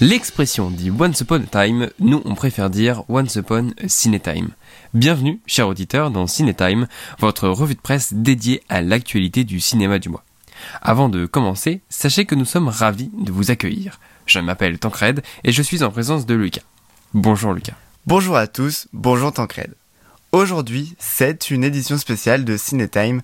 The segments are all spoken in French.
L'expression dit Once Upon a Time, nous on préfère dire Once Upon a Cinetime. Bienvenue, chers auditeurs, dans Cinetime, votre revue de presse dédiée à l'actualité du cinéma du mois. Avant de commencer, sachez que nous sommes ravis de vous accueillir. Je m'appelle Tancred et je suis en présence de Lucas. Bonjour Lucas. Bonjour à tous, bonjour Tancred. Aujourd'hui, c'est une édition spéciale de Cinetime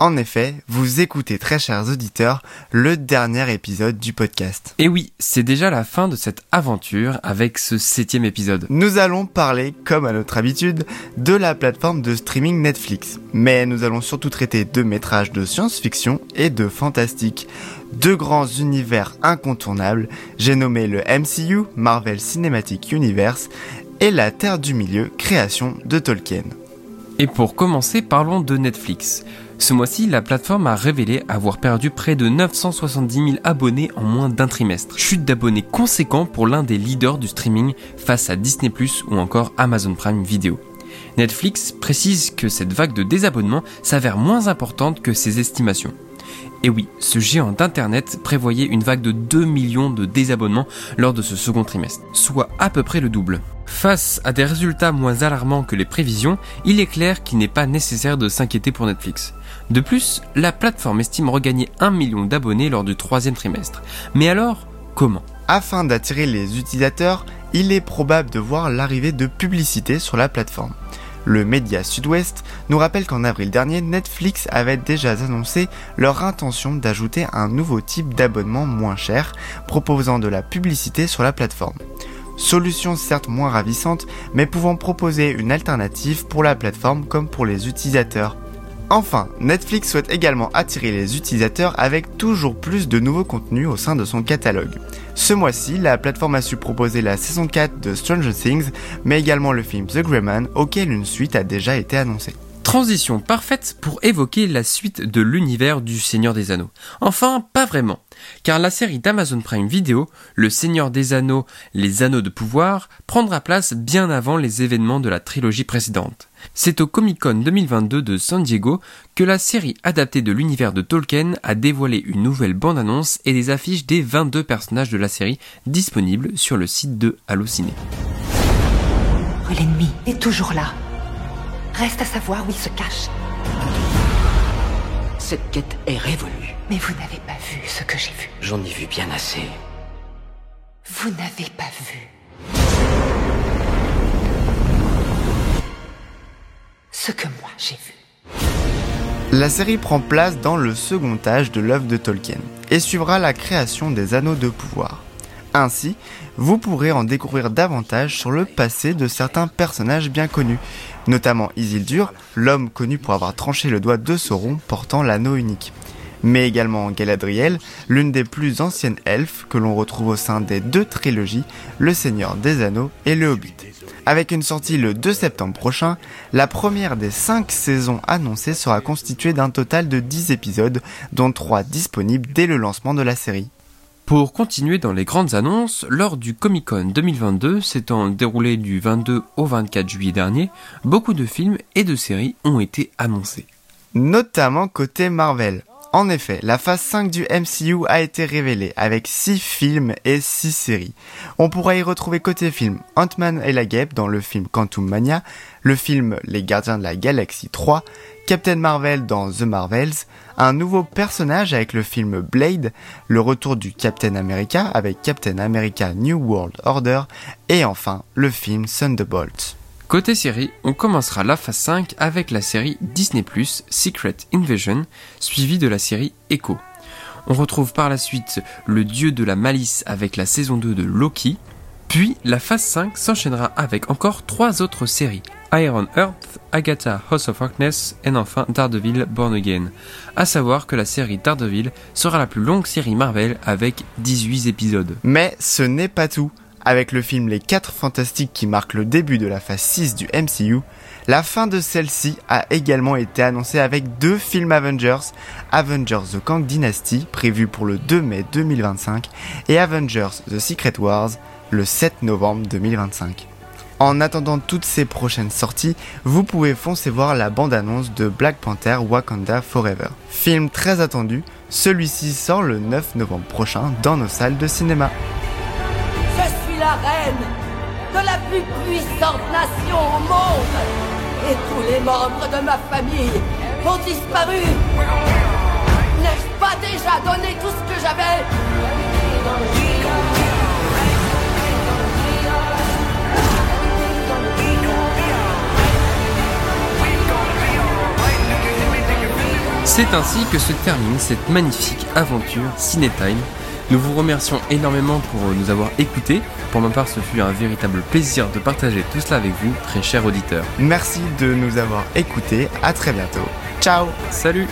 en effet, vous écoutez très chers auditeurs le dernier épisode du podcast. Et oui, c'est déjà la fin de cette aventure avec ce septième épisode. Nous allons parler, comme à notre habitude, de la plateforme de streaming Netflix. Mais nous allons surtout traiter de métrages de science-fiction et de fantastique. Deux grands univers incontournables, j'ai nommé le MCU, Marvel Cinematic Universe, et la Terre du Milieu, création de Tolkien. Et pour commencer, parlons de Netflix. Ce mois-ci, la plateforme a révélé avoir perdu près de 970 000 abonnés en moins d'un trimestre. Chute d'abonnés conséquent pour l'un des leaders du streaming face à Disney ⁇ ou encore Amazon Prime Video. Netflix précise que cette vague de désabonnements s'avère moins importante que ses estimations. Et oui, ce géant d'Internet prévoyait une vague de 2 millions de désabonnements lors de ce second trimestre, soit à peu près le double. Face à des résultats moins alarmants que les prévisions, il est clair qu'il n'est pas nécessaire de s'inquiéter pour Netflix. De plus, la plateforme estime regagner 1 million d'abonnés lors du troisième trimestre. Mais alors, comment? Afin d'attirer les utilisateurs, il est probable de voir l'arrivée de publicité sur la plateforme. Le média Sud-Ouest nous rappelle qu'en avril dernier, Netflix avait déjà annoncé leur intention d'ajouter un nouveau type d'abonnement moins cher, proposant de la publicité sur la plateforme. Solution certes moins ravissante, mais pouvant proposer une alternative pour la plateforme comme pour les utilisateurs. Enfin, Netflix souhaite également attirer les utilisateurs avec toujours plus de nouveaux contenus au sein de son catalogue. Ce mois-ci, la plateforme a su proposer la saison 4 de Stranger Things, mais également le film The Grey Man, auquel une suite a déjà été annoncée. Transition parfaite pour évoquer la suite de l'univers du Seigneur des Anneaux. Enfin, pas vraiment, car la série d'Amazon Prime Video, Le Seigneur des Anneaux, Les Anneaux de Pouvoir, prendra place bien avant les événements de la trilogie précédente. C'est au Comic Con 2022 de San Diego que la série adaptée de l'univers de Tolkien a dévoilé une nouvelle bande-annonce et des affiches des 22 personnages de la série disponibles sur le site de Allociné. L'ennemi est toujours là. Reste à savoir où il se cache. Cette quête est révolue. Mais vous n'avez pas vu ce que j'ai vu. J'en ai vu bien assez. Vous n'avez pas vu. Ce que moi j'ai vu. La série prend place dans le second âge de l'œuvre de Tolkien et suivra la création des anneaux de pouvoir. Ainsi, vous pourrez en découvrir davantage sur le passé de certains personnages bien connus, notamment Isildur, l'homme connu pour avoir tranché le doigt de Sauron portant l'anneau unique, mais également Galadriel, l'une des plus anciennes elfes que l'on retrouve au sein des deux trilogies, Le Seigneur des Anneaux et Le Hobbit. Avec une sortie le 2 septembre prochain, la première des 5 saisons annoncées sera constituée d'un total de 10 épisodes, dont 3 disponibles dès le lancement de la série. Pour continuer dans les grandes annonces, lors du Comic Con 2022 s'étant déroulé du 22 au 24 juillet dernier, beaucoup de films et de séries ont été annoncés. Notamment côté Marvel. En effet, la phase 5 du MCU a été révélée avec 6 films et 6 séries. On pourra y retrouver côté film Ant-Man et la Guêpe dans le film Quantum Mania, le film Les Gardiens de la Galaxie 3, Captain Marvel dans The Marvels, un nouveau personnage avec le film Blade, le retour du Captain America avec Captain America New World Order, et enfin le film Thunderbolt. Côté série, on commencera la phase 5 avec la série Disney ⁇ Secret Invasion, suivie de la série Echo. On retrouve par la suite le dieu de la malice avec la saison 2 de Loki, puis la phase 5 s'enchaînera avec encore trois autres séries. Iron Earth, Agatha House of Darkness et enfin Daredevil Born Again. A savoir que la série Daredevil sera la plus longue série Marvel avec 18 épisodes. Mais ce n'est pas tout. Avec le film Les 4 Fantastiques qui marque le début de la phase 6 du MCU, la fin de celle-ci a également été annoncée avec deux films Avengers, Avengers The Kang Dynasty prévu pour le 2 mai 2025 et Avengers The Secret Wars le 7 novembre 2025. En attendant toutes ces prochaines sorties, vous pouvez foncer voir la bande-annonce de Black Panther Wakanda Forever. Film très attendu, celui-ci sort le 9 novembre prochain dans nos salles de cinéma. De la plus puissante nation au monde. Et tous les membres de ma famille ont disparu. N'ai-je pas déjà donné tout ce que j'avais? C'est ainsi que se termine cette magnifique aventure Ciné Time. Nous vous remercions énormément pour nous avoir écoutés. Pour ma part, ce fut un véritable plaisir de partager tout cela avec vous, très chers auditeurs. Merci de nous avoir écoutés. À très bientôt. Ciao Salut